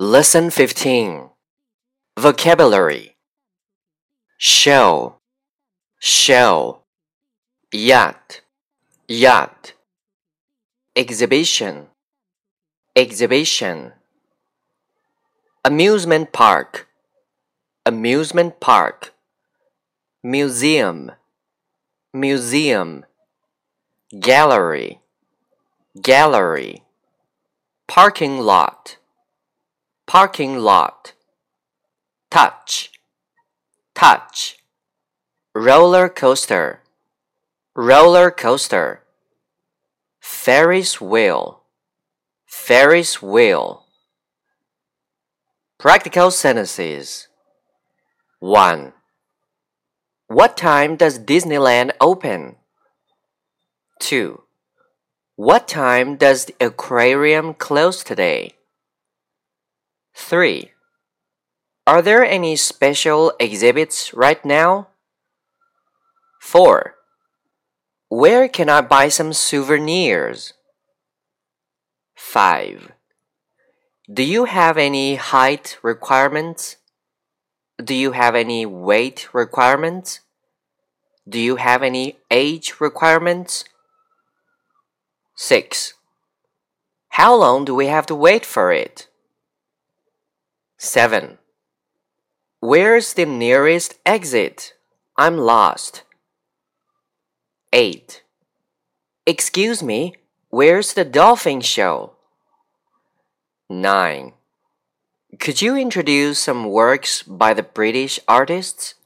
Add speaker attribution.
Speaker 1: Lesson 15 Vocabulary. Shell, shell, yacht, yacht, exhibition, exhibition, amusement park, amusement park, museum, museum, gallery, gallery, parking lot parking lot, touch, touch, roller coaster, roller coaster, Ferris wheel, Ferris wheel. Practical sentences. 1. What time does Disneyland open? 2. What time does the aquarium close today? 3. Are there any special exhibits right now? 4. Where can I buy some souvenirs? 5. Do you have any height requirements? Do you have any weight requirements? Do you have any age requirements? 6. How long do we have to wait for it? 7. Where's the nearest exit? I'm lost. 8. Excuse me, where's the dolphin show? 9. Could you introduce some works by the British artists?